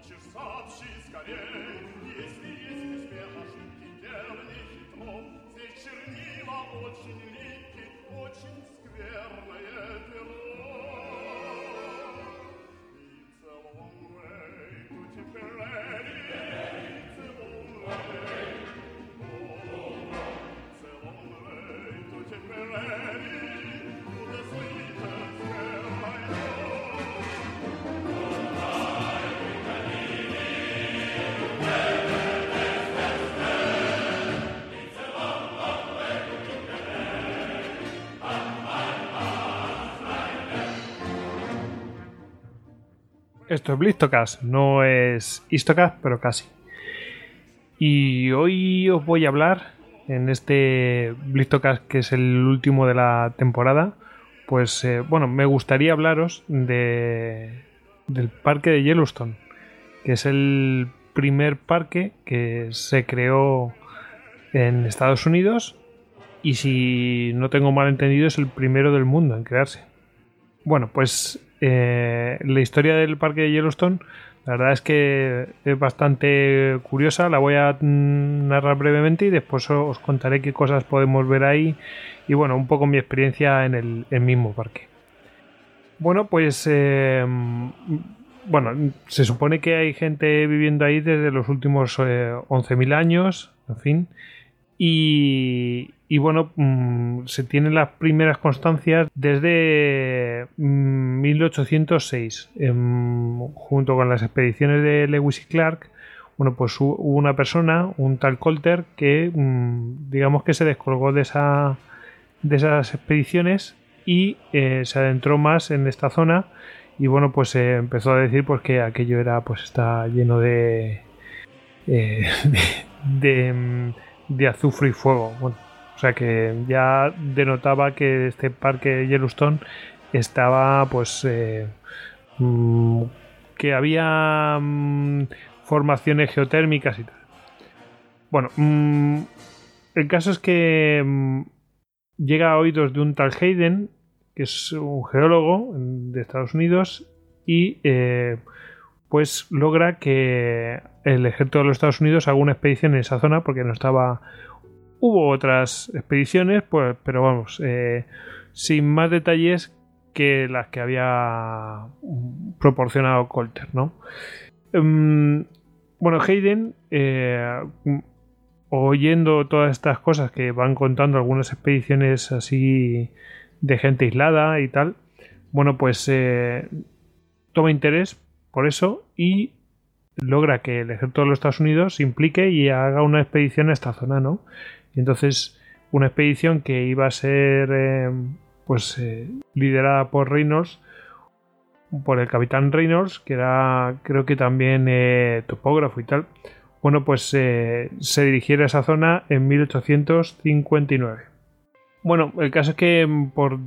лучше сообщи скорей, если есть успех, ошибки верный хитро. Все чернила очень липкие, очень скверное перо. Esto es Blistocast, no es Histocast, pero casi. Y hoy os voy a hablar en este Blistocast que es el último de la temporada. Pues eh, bueno, me gustaría hablaros de, del parque de Yellowstone, que es el primer parque que se creó en Estados Unidos y si no tengo mal entendido es el primero del mundo en crearse. Bueno, pues eh, la historia del parque de Yellowstone, la verdad es que es bastante curiosa. La voy a narrar brevemente y después os contaré qué cosas podemos ver ahí y bueno, un poco mi experiencia en el, mismo parque. Bueno, pues eh, bueno, se supone que hay gente viviendo ahí desde los últimos 11.000 eh, años, en fin. Y, y bueno, mm, se tienen las primeras constancias desde 1806, mm, em, junto con las expediciones de Lewis y Clark. Bueno, pues hubo una persona, un tal Colter, que mm, digamos que se descolgó de, esa, de esas expediciones y eh, se adentró más en esta zona y bueno, pues se empezó a decir pues que aquello era pues está lleno de, eh, de, azufre y fuego. O sea que ya denotaba que este parque Yellowstone estaba pues eh, mm, que había mm, formaciones geotérmicas y tal. Bueno, mm, el caso es que llega a oídos de un tal Hayden, que es un geólogo de Estados Unidos, y eh, pues logra que el ejército de los Estados Unidos haga una expedición en esa zona porque no estaba Hubo otras expediciones, pues, pero vamos, eh, sin más detalles que las que había proporcionado Colter, ¿no? Em, bueno, Hayden, eh, oyendo todas estas cosas que van contando algunas expediciones así de gente aislada y tal, bueno, pues eh, toma interés por eso y logra que el ejército de los Estados Unidos se implique y haga una expedición a esta zona, ¿no? Y entonces una expedición que iba a ser eh, pues eh, liderada por Reynolds, por el capitán Reynolds, que era creo que también eh, topógrafo y tal. Bueno, pues se dirigiera a esa zona en 1859. Bueno, el caso es que mm, por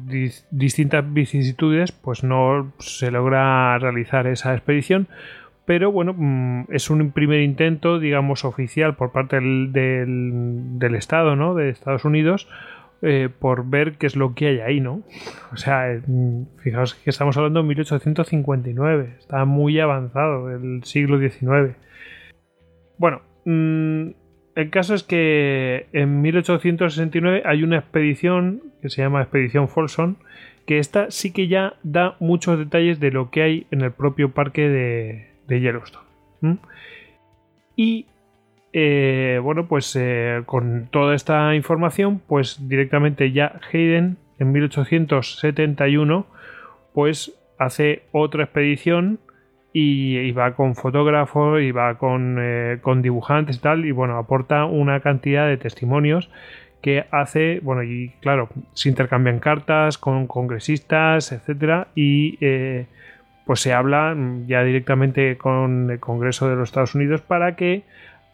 distintas vicisitudes pues no se logra realizar esa expedición, pero bueno, mm, es un primer intento, digamos, oficial por parte del, del, Estado, ¿no? De Estados Unidos, eh, por ver qué es lo que hay ahí, ¿no? O sea, eh, fijaos que estamos hablando de 1859, está muy avanzado, el siglo XIX. Bueno, mm, el caso es que en 1869 hay una expedición que se llama Expedición Folsom, que esta sí que ya da muchos detalles de lo que hay en el propio parque de, de Yellowstone. Y eh, bueno, pues eh, con toda esta información, pues directamente ya Hayden en 1871 pues hace otra expedición y, va con fotógrafos y va con, eh, con, dibujantes y tal y bueno, aporta una cantidad de testimonios que hace, bueno, y claro, se intercambian cartas con congresistas, etcétera, y pues se habla ya directamente con el Congreso de los Estados Unidos para que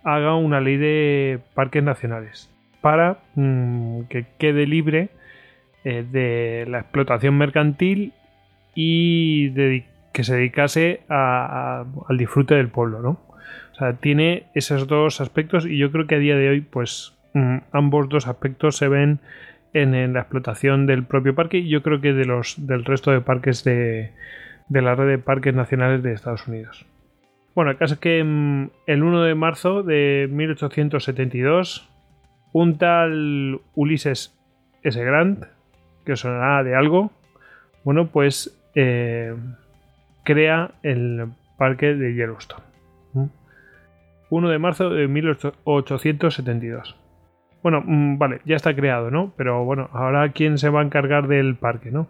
haga una ley de parques nacionales para mm, que quede libre eh, de la explotación mercantil y que se dedicase al disfrute del pueblo, ¿no? O sea, tiene esos dos aspectos y yo creo que a día de hoy, pues mm, ambos dos aspectos se ven en, en, la explotación del propio parque y yo creo que de los del resto de parques de, de la red de parques nacionales de Estados Unidos. Bueno, el caso es que mm, el 1 de marzo de 1872, un tal Ulises S. Grant, que sonará de algo, bueno, pues eh, crea el parque de Yellowstone. 1 de marzo de 1872. Bueno, mm, vale, ya está creado, ¿no? Pero bueno, ahora quién se va a encargar del parque, ¿no?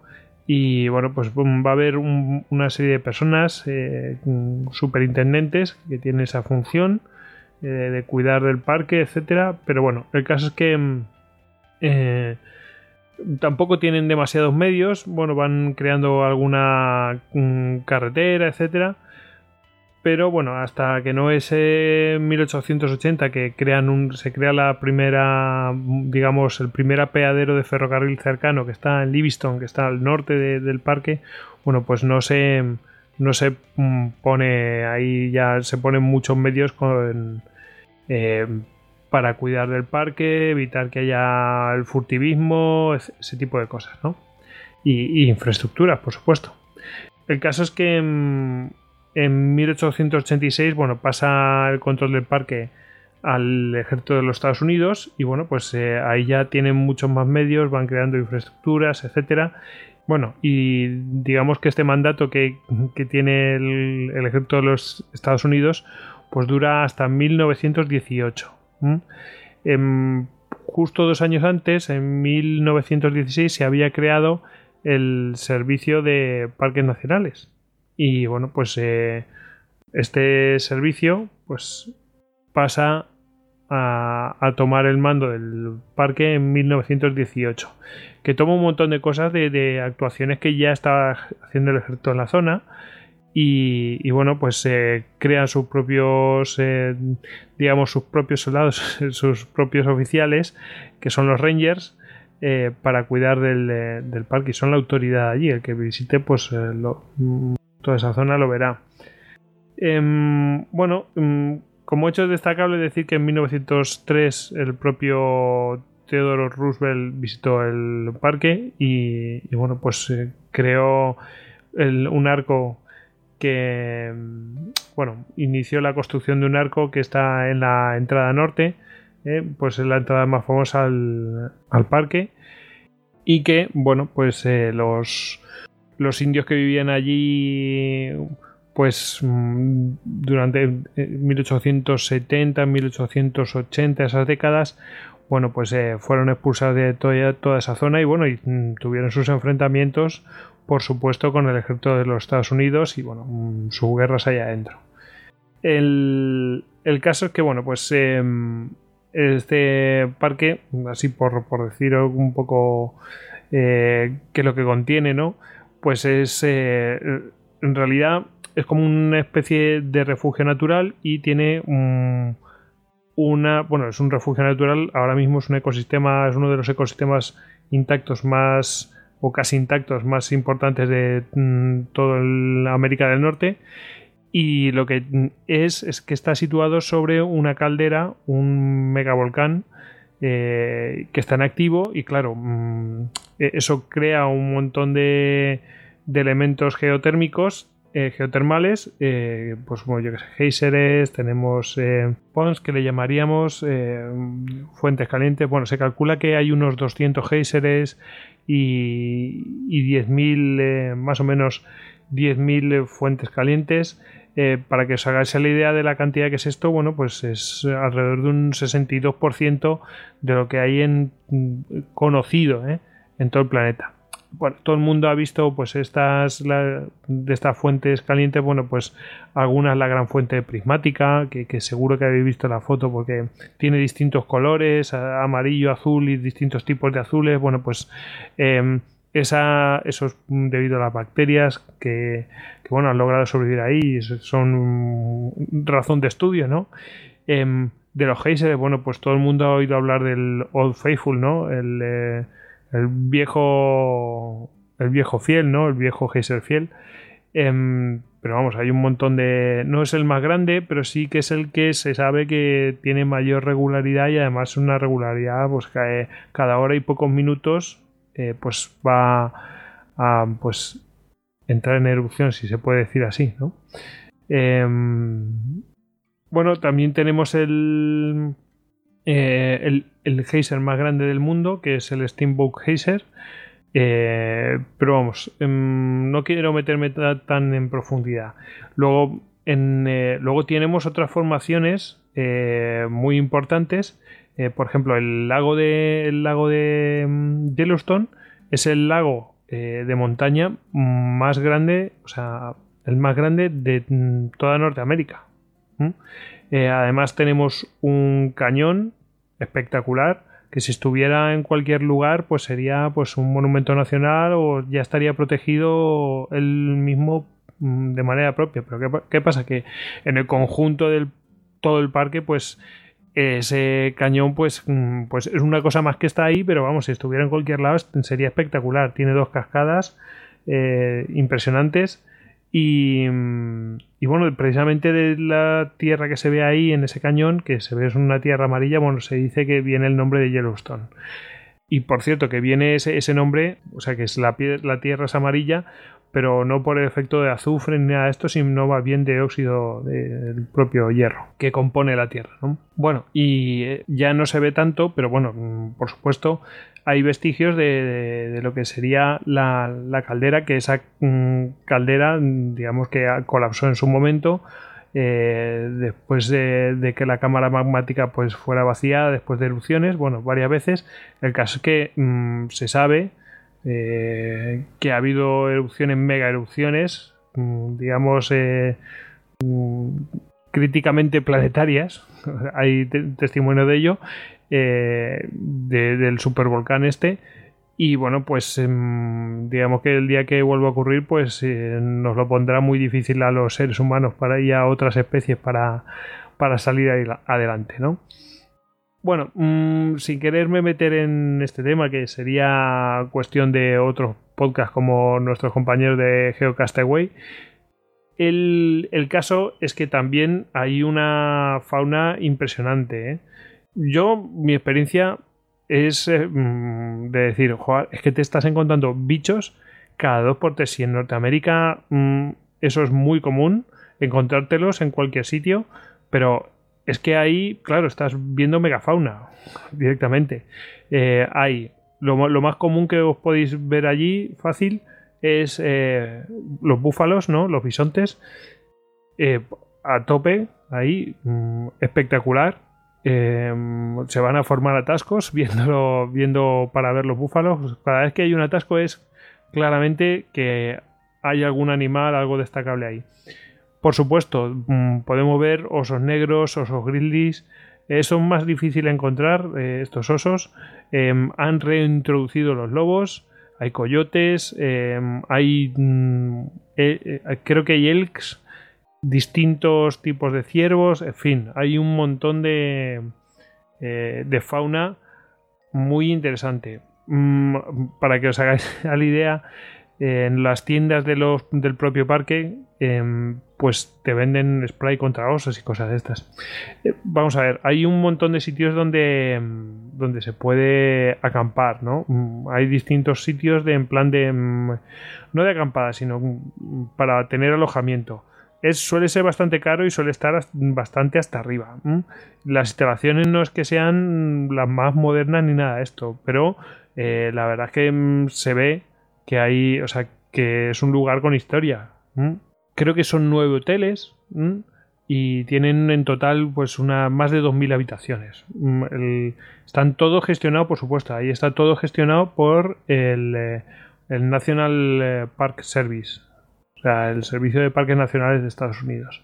Y bueno, pues va a haber una serie de personas, eh, superintendentes, que tienen esa función eh, de cuidar del parque, etcétera. Pero bueno, el caso es que mm, eh, tampoco tienen demasiados medios. Bueno, van creando alguna mm, carretera, etcétera pero bueno, hasta que no es en 1880 que crean un, se crea la primera, digamos, el primer apeadero de ferrocarril cercano que está en Livingston, que está al norte del parque, bueno, pues no se, no se mm, pone ahí, ya se ponen muchos medios eh, para cuidar del parque, evitar que haya el furtivismo, ese tipo de cosas, ¿no? Y, y infraestructuras, por supuesto. El caso es que mm, en 1886, bueno, pasa el control del parque al ejército de los Estados Unidos y bueno, pues eh, ahí ya tienen muchos más medios, van creando infraestructuras, etcétera. Bueno, y digamos que este mandato que, tiene el, ejército de los Estados Unidos, pues dura hasta 1918. Em, justo dos años antes, en 1916, se había creado el servicio de parques nacionales y bueno, pues eh, este servicio pues pasa a, tomar el mando del parque en 1918, que toma un montón de cosas de, actuaciones que ya estaba haciendo el ejército en la zona. Y, bueno, pues se crean sus propios, eh, digamos, sus propios soldados, sus propios oficiales, que son los Rangers, eh, para cuidar del, parque y son la autoridad allí. El que visite, pues lo, toda esa zona lo verá. Em, bueno, em, como hecho destacable decir que en 1903 el propio Theodore Roosevelt visitó el parque y, bueno, pues eh, creó un arco que, em, bueno, inició la construcción de un arco que está en la entrada norte, eh, pues es la entrada más famosa al, parque y que, bueno, pues eh, los los indios que vivían allí pues mm, durante 1870, 1880, esas décadas, bueno, pues eh, fueron expulsados de toda, toda, esa zona y bueno, y, mm, tuvieron sus enfrentamientos, por supuesto, con el ejército de los Estados Unidos y bueno, mm, sus guerras allá adentro. El, el, caso es que, bueno, pues em, este parque, así por, por decir un poco eh, qué es lo que contiene, ¿no? Pues es eh, en realidad es como una especie de refugio natural y tiene una bueno es un refugio natural. Ahora mismo es un ecosistema es uno de los ecosistemas intactos más o casi intactos más importantes de mm, toda la América del Norte. Y lo que es es que está situado sobre una caldera un megavolcán eh, que está en activo y claro, mm, eso crea un montón de, elementos geotérmicos eh, geotermales, eh, pues como yo que sé, tenemos ponds que le llamaríamos fuentes calientes. Bueno, se calcula que hay unos 200 géiseres y, y 10.000, más o menos 10.000 fuentes calientes. Eh, para que os hagáis la idea de la cantidad que es esto, bueno, pues es alrededor de un 62% de lo que hay en conocido ¿eh? En todo el planeta. Bueno, todo el mundo ha visto pues estas de estas fuentes calientes, bueno, pues algunas la gran fuente prismática, que, seguro que habéis visto la foto porque tiene distintos colores, amarillo, azul y distintos tipos de azules, bueno, pues em, esa, eso es debido a las bacterias que, bueno, han logrado sobrevivir ahí, son razón de estudio, ¿no? Em, de los geysers, bueno, pues todo el mundo ha oído hablar del Old Faithful, ¿no? El, eh, el viejo el viejo fiel, ¿no? El viejo geyser fiel. Em, pero vamos, hay un montón de... No es el más grande, pero sí que es el que se sabe que tiene mayor regularidad y además una regularidad pues cada hora y pocos minutos eh, pues va a pues entrar en erupción, si se puede decir así, ¿no? Em, bueno, también tenemos el, eh, el, el, geyser más grande del mundo, que es el Steamboat Geyser. Eh, pero vamos, em, no quiero meterme tan en profundidad. Luego, eh, luego tenemos otras formaciones muy importantes. por ejemplo, el lago de, el lago de mm, Yellowstone es el lago de montaña más grande, o sea, el más grande de mm, toda Norteamérica. además tenemos un cañón espectacular que si estuviera en cualquier lugar pues sería pues un monumento nacional o ya estaría protegido él mismo mm, de manera propia pero ¿qué, pasa? que en el conjunto del todo el parque pues ese cañón pues, mm, pues es una cosa más que está ahí pero vamos si estuviera en cualquier lado sería espectacular tiene dos cascadas eh, impresionantes y, bueno, precisamente de la tierra que se ve ahí en ese cañón, que se ve es una tierra amarilla, bueno, se dice que viene el nombre de Yellowstone. Y por cierto, que viene ese, nombre, o sea que es la, la tierra es amarilla, pero no por el efecto de azufre ni nada de esto, sino más bien de óxido del propio hierro que compone la Tierra. Bueno, y eh, ya no se ve tanto, pero bueno, mm, por supuesto, hay vestigios de, lo que sería la, caldera, que esa mm, caldera, digamos que colapsó en su momento. Eh, después de, que la cámara magmática pues fuera vaciada después de erupciones, bueno, varias veces. El caso es que mm, se sabe eh, que ha habido erupciones, mega erupciones, mm, digamos, eh, críticamente planetarias, hay testimonio de ello, eh, del supervolcán este. Y bueno, pues em, digamos que el día que vuelva a ocurrir, pues nos lo pondrá muy difícil a los seres humanos para y a otras especies para, para salir adelante, ¿no? Bueno, mm, sin quererme meter en este tema, que sería cuestión de otros podcasts como nuestros compañeros de Geocastaway, el, el caso es que también hay una fauna impresionante. ¿eh? Yo, mi experiencia es eh, mm, de decir, es que te estás encontrando bichos cada dos por tres. Y en Norteamérica mm, eso es muy común, encontrártelos en cualquier sitio, pero es que ahí, claro, estás viendo megafauna directamente. Eh, hay lo, más común que os podéis ver allí fácil es eh, los búfalos, ¿no? Los bisontes. Eh, a tope, ahí, mm, espectacular. Se van a formar atascos viendo, viendo para ver los búfalos. Cada vez que hay un atasco es claramente que hay algún animal, algo destacable ahí. Por supuesto, mm, podemos ver osos negros, osos grizzlies. Eh, son más difíciles encontrar eh, estos osos. Em, han reintroducido los lobos. Hay coyotes. Em, hay. Mm, eh, creo que hay elks. Distintos tipos de ciervos. En fin, hay un montón de. de fauna muy interesante. Mm, para que os hagáis la idea, en las tiendas del propio parque em, pues te venden spray contra osos y cosas de estas. Eh, vamos a ver, hay un montón de sitios donde, em, donde se puede acampar, ¿no? Mm, hay distintos sitios de en plan de em, no de acampada, sino mm, para tener alojamiento. Es, suele ser bastante caro y suele estar bastante hasta arriba. Las instalaciones no es que sean las más modernas ni nada de esto, pero eh, la verdad es que se ve que hay, o sea, que es un lugar con historia. Creo que son nueve hoteles y tienen en total pues una más de 2.000 habitaciones. están todos gestionados, por supuesto, ahí está todo gestionado por el, eh, el National eh, Park Service, o sea, el Servicio de Parques Nacionales de Estados Unidos.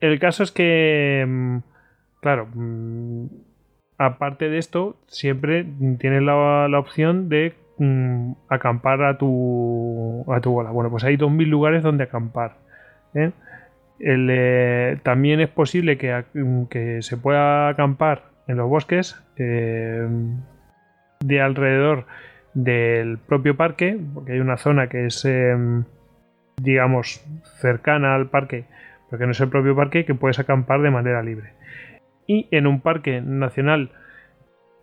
El caso es que, mm, claro, mm, aparte de esto, siempre tienes la, la opción de Mm, acampar a tu, a tu bola. Bueno, pues hay 2.000 lugares donde acampar. ¿eh? Eh, también es posible que, que, se pueda acampar en los bosques eh, de alrededor del propio parque, porque hay una zona que es, digamos, cercana al parque, porque no es el propio parque, que puedes acampar de manera libre. Y en un parque nacional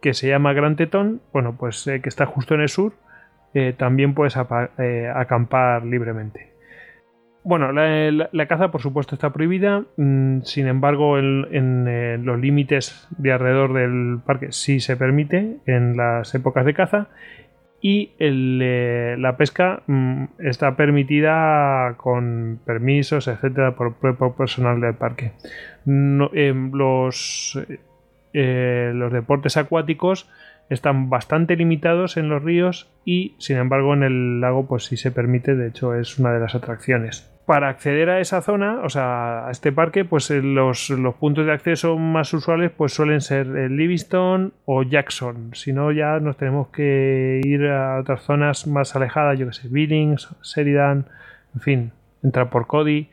que se llama Gran Tetón, bueno, pues eh, que está justo en el sur, eh, también puedes eh, acampar libremente. bueno, la, caza por supuesto está prohibida, mm, sin embargo en, los límites de alrededor del parque sí se permite en las épocas de caza y eh, la pesca mm, está permitida con permisos, etcétera, por propio personal del parque. Em, los, eh, los deportes acuáticos están bastante limitados en los ríos y sin embargo en el lago pues sí se permite, de hecho es una de las atracciones. Para acceder a esa zona, o sea, a este parque, pues eh, los, puntos de acceso más usuales pues suelen ser Livingston o Jackson. Si no, ya nos tenemos que ir a otras zonas más alejadas, yo que sé, Billings, Sheridan, en fin, entrar por Cody.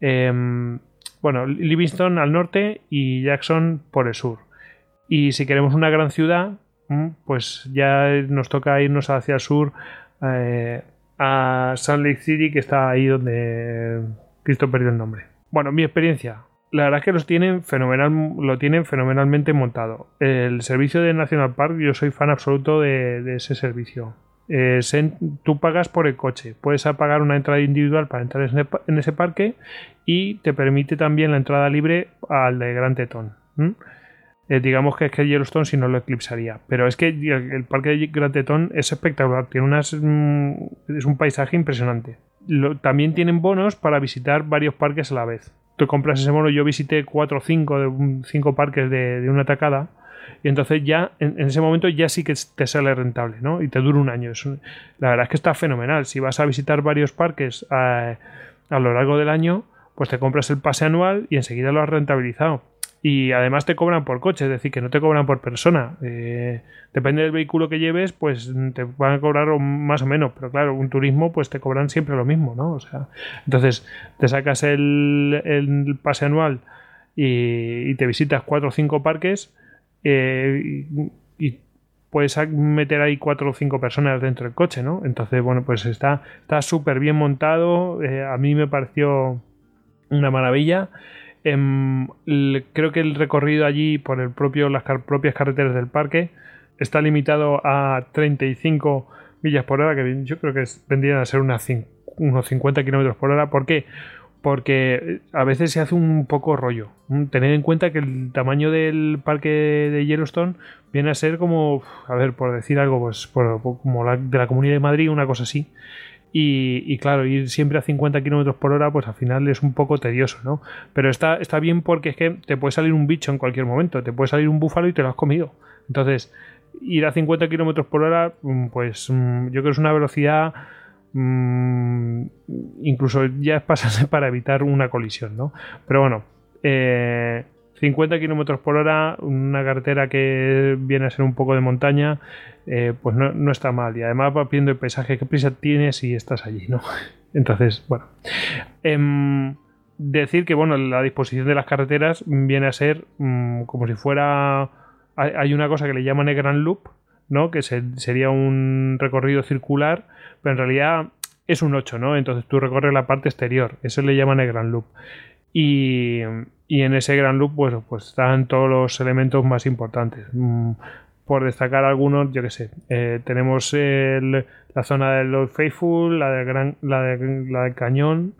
Em, bueno, Livingston al norte y Jackson por el sur. Y si queremos una gran ciudad, pues ya nos toca irnos hacia el sur eh, a Salt Lake City, que está ahí donde Cristo perdió el nombre. Bueno, mi experiencia. La verdad es que los tienen fenomenal, lo tienen fenomenalmente montado. El servicio de National Park, yo soy fan absoluto de, ese servicio. Eh, tú pagas por el coche, puedes pagar una entrada individual para entrar en ese parque y te permite también la entrada libre al de Gran Tetón. Eh, digamos que es que Yellowstone si no lo eclipsaría. Pero es que el, parque de Gran Tetón es espectacular, tiene unas, mm, es un paisaje impresionante. también tienen bonos para visitar varios parques a la vez. Tú compras ese bono, yo visité 4 o 5 de cinco parques de, una tacada. Y entonces ya, en, ese momento ya sí que te sale rentable, ¿no? Y te dura un año. la verdad es que está fenomenal. Si vas a visitar varios parques eh, a lo largo del año, pues te compras el pase anual y enseguida lo has rentabilizado y además te cobran por coche, es decir, que no te cobran por persona. Eh, depende del vehículo que lleves, pues te van a cobrar más o menos, pero claro, un turismo pues te cobran siempre lo mismo, ¿no? O sea, entonces te sacas el, pase anual y, te visitas cuatro o cinco parques eh, y, puedes meter ahí cuatro o cinco personas dentro del coche, ¿no? Entonces, bueno, pues está súper bien montado, eh, a mí me pareció una maravilla. Em, creo que el recorrido allí por el propio, las propias carreteras del parque está limitado a 35 millas por hora, que yo creo que vendrían a ser unos 50 kilómetros por hora. ¿Por qué? Porque a veces se hace un poco rollo. Mm, tened en cuenta que el tamaño del parque de Yellowstone viene a ser como, a ver, por decir algo, pues como de la Comunidad de Madrid, una cosa así. Y, claro, ir siempre a 50 kilómetros por hora, pues al final es un poco tedioso, ¿no? Pero está, está bien porque es que te puede salir un bicho en cualquier momento, te puede salir un búfalo y te lo has comido. Entonces, ir a 50 kilómetros por hora, mm, pues mm, yo creo que es una velocidad. Mm, incluso ya es pasarse para evitar una colisión, ¿no? Pero bueno, eh, 50 kilómetros por hora, una carretera que viene a ser un poco de montaña, eh, pues no, está mal. Y además va viendo el paisaje, qué prisa tienes si estás allí, ¿no? Entonces, bueno. Em, decir que, bueno, la disposición de las carreteras viene a ser mm, como si fuera. Hay, una cosa que le llaman el Grand Loop, ¿no? Que sería un recorrido circular, pero en realidad es un 8, ¿no? Entonces tú recorres la parte exterior. Eso le llaman el Grand Loop. Y, en ese gran loop pues, pues están todos los elementos más importantes. Mm, por destacar algunos, yo que sé, eh, tenemos la zona del Lord Faithful, la del, gran, la, la del Cañón,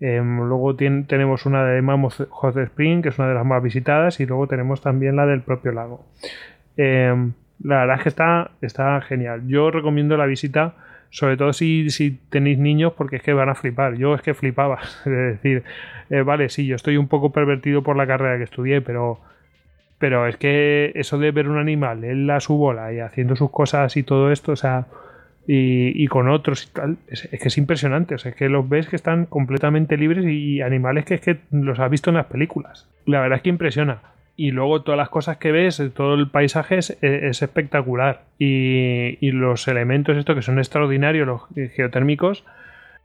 em, luego tenemos una de Mammoth Hot Spring, que es una de las más visitadas, y luego tenemos también la del propio lago. Em, la verdad es que está, está genial. Yo recomiendo la visita sobre todo si, si, tenéis niños, porque es que van a flipar. Yo es que flipaba. Es decir, eh, vale, sí, yo estoy un poco pervertido por la carrera que estudié, pero, pero es que eso de ver un animal, él a su bola y haciendo sus cosas y todo esto, o sea, y, con otros y tal, es, que es impresionante. O sea, es que los ves que están completamente libres y animales que es que los has visto en las películas. La verdad es que impresiona y luego todas las cosas que ves, todo el paisaje es, espectacular. Y, los elementos, estos que son extraordinarios, los geotérmicos,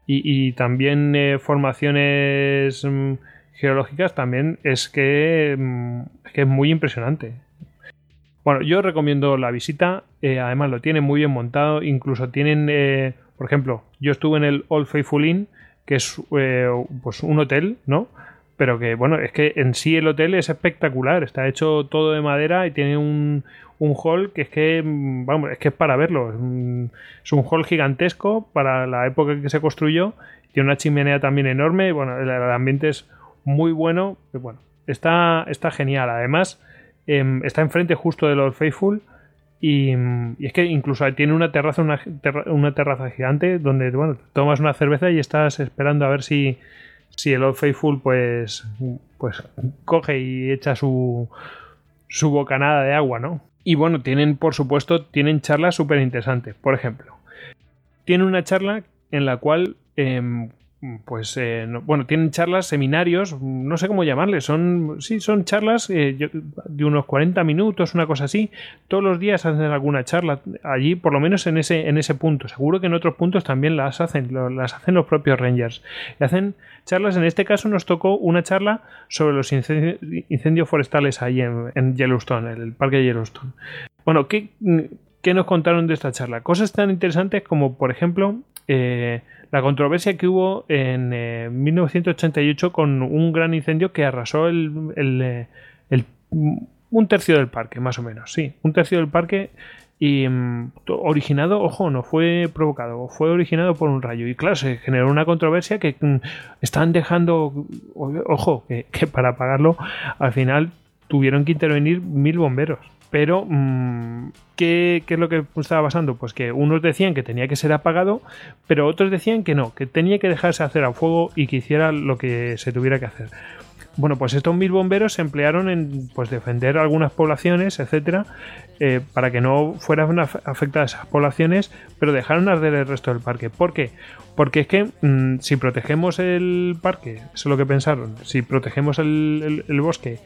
y, también eh, formaciones mm, geológicas, también es que, mm, es que es muy impresionante. Bueno, yo recomiendo la visita, eh, además lo tienen muy bien montado, incluso tienen, eh, por ejemplo, yo estuve en el Old Faithful Inn, que es pues un hotel, ¿no? Pero que bueno, es que en sí el hotel es espectacular, está hecho todo de madera y tiene un, un hall que es que, mm, vamos, es que es para verlo, es un, es un hall gigantesco para la época en que se construyó, tiene una chimenea también enorme, y bueno, el, ambiente es muy bueno, bueno, está, está genial, además em, está enfrente justo de Lord Faithful, y, y, es que incluso tiene una terraza, una, una, terraza gigante donde bueno, tomas una cerveza y estás esperando a ver si, si el Old Faithful pues, pues coge y echa su, su bocanada de agua, ¿no? Y bueno, tienen, por supuesto, tienen charlas súper interesantes. Por ejemplo, tiene una charla en la cual eh, pues eh, no, bueno, tienen charlas, seminarios, no sé cómo llamarles, son sí, son charlas eh, de unos 40 minutos, una cosa así. Todos los días hacen alguna charla allí, por lo menos en ese en ese punto. Seguro que en otros puntos también las hacen, las hacen los propios Rangers. Y hacen charlas, en este caso nos tocó una charla sobre los incendios, incendios forestales ahí en, en, Yellowstone, en el parque de Yellowstone. Bueno, ¿qué, ¿qué nos contaron de esta charla? Cosas tan interesantes como, por ejemplo, eh, la controversia que hubo en eh, 1988 con un gran incendio que arrasó el, el, eh, el, un tercio del parque, más o menos, sí, un tercio del parque y um, originado, ojo, no fue provocado, fue originado por un rayo. Y claro, se generó una controversia que um, están dejando, ojo, que para apagarlo al final tuvieron que intervenir mil bomberos. Pero, mmm, ¿qué, ¿qué, es lo que estaba pasando? Pues que unos decían que tenía que ser apagado, pero otros decían que no, que tenía que dejarse hacer a fuego y que hiciera lo que se tuviera que hacer. Bueno, pues estos mil bomberos se emplearon en pues, defender algunas poblaciones, etcétera, eh, para que no fueran afectadas esas poblaciones, pero dejaron arder el resto del parque. ¿Por qué? Porque es que mmm, si protegemos el parque, eso es lo que pensaron, si protegemos el, el bosque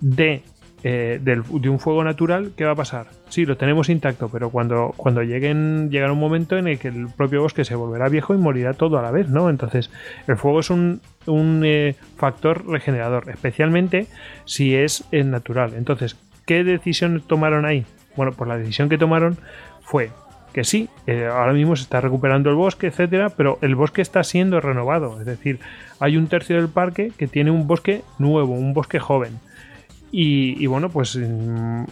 de eh, del, de un fuego natural, ¿qué va a pasar? Sí, lo tenemos intacto, pero cuando, cuando lleguen, llegará un momento en el que el propio bosque se volverá viejo y morirá todo a la vez, ¿no? Entonces, el fuego es un, un eh, factor regenerador, especialmente si es natural. Entonces, ¿qué decisión tomaron ahí? Bueno, pues la decisión que tomaron fue que sí, eh, ahora mismo se está recuperando el bosque, etcétera, pero el bosque está siendo renovado, es decir, hay un tercio del parque que tiene un bosque nuevo, un bosque joven. Y, bueno, pues mm,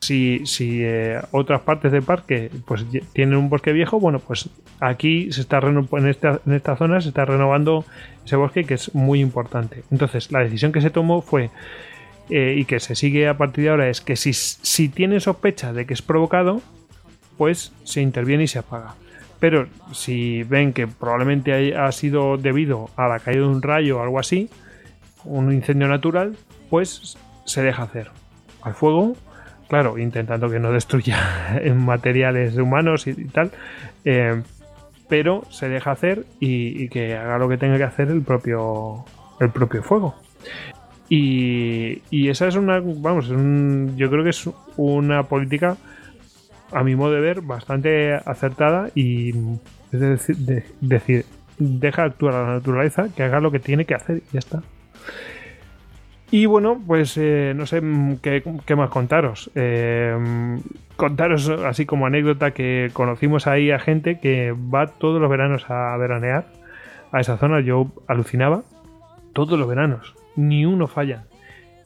si, si eh, otras partes del parque pues tienen un bosque viejo, bueno, pues aquí se está en esta, en esta zona se está renovando ese bosque que es muy importante. Entonces, la decisión que se tomó fue eh, y que se sigue a partir de ahora es que si, si tiene sospecha de que es provocado, pues se interviene y se apaga. Pero si ven que probablemente ha sido debido a la caída de un rayo o algo así, un incendio natural, pues se deja hacer al fuego, claro, intentando que no destruya materiales humanos y, tal, eh, pero se deja hacer y, que haga lo que tenga que hacer el propio, el propio fuego. Y, esa es una, vamos, es un, yo creo que es una política, a mi modo de ver, bastante acertada y es decir, de, decir deja actuar a la naturaleza, que haga lo que tiene que hacer y ya está. Y bueno, pues eh, no sé qué, qué, más contaros. Eh, contaros así como anécdota que conocimos ahí a gente que va todos los veranos a veranear a esa zona. Yo alucinaba. Todos los veranos. Ni uno falla.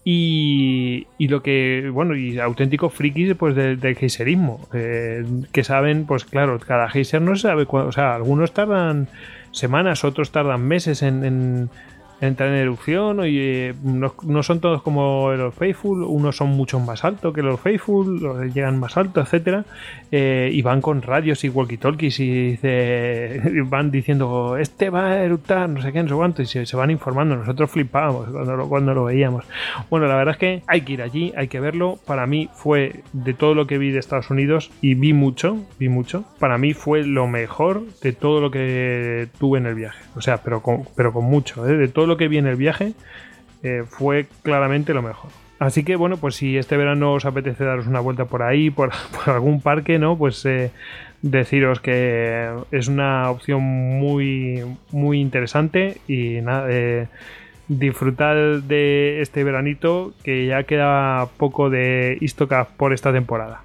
Y, y lo que, bueno, y auténticos frikis pues del de geiserismo. Eh, que saben, pues claro, cada geyser no sabe cuándo. O sea, algunos tardan semanas, otros tardan meses en entrar en erupción y eh, no, no, son todos como los Faithful, unos son mucho más altos que los Faithful, los llegan más alto, etcétera, eh, y van con radios y walkie-talkies y van diciendo este va a eruptar, no sé qué, no sé cuánto, y se, se van informando, nosotros flipábamos cuando lo, cuando lo veíamos. Bueno, la verdad es que hay que ir allí, hay que verlo, para mí fue de todo lo que vi de Estados Unidos, y vi mucho, vi mucho, para mí fue lo mejor de todo lo que tuve en el viaje, o sea, pero con, pero con mucho, ¿eh? de todo que vi el viaje eh, fue claramente lo mejor. Así que bueno, pues si este verano os apetece daros una vuelta por ahí, por, por algún parque, ¿no? Pues eh, deciros que es una opción muy, muy interesante y nada, eh, disfrutad de este veranito que ya queda poco de Istocaf por esta temporada.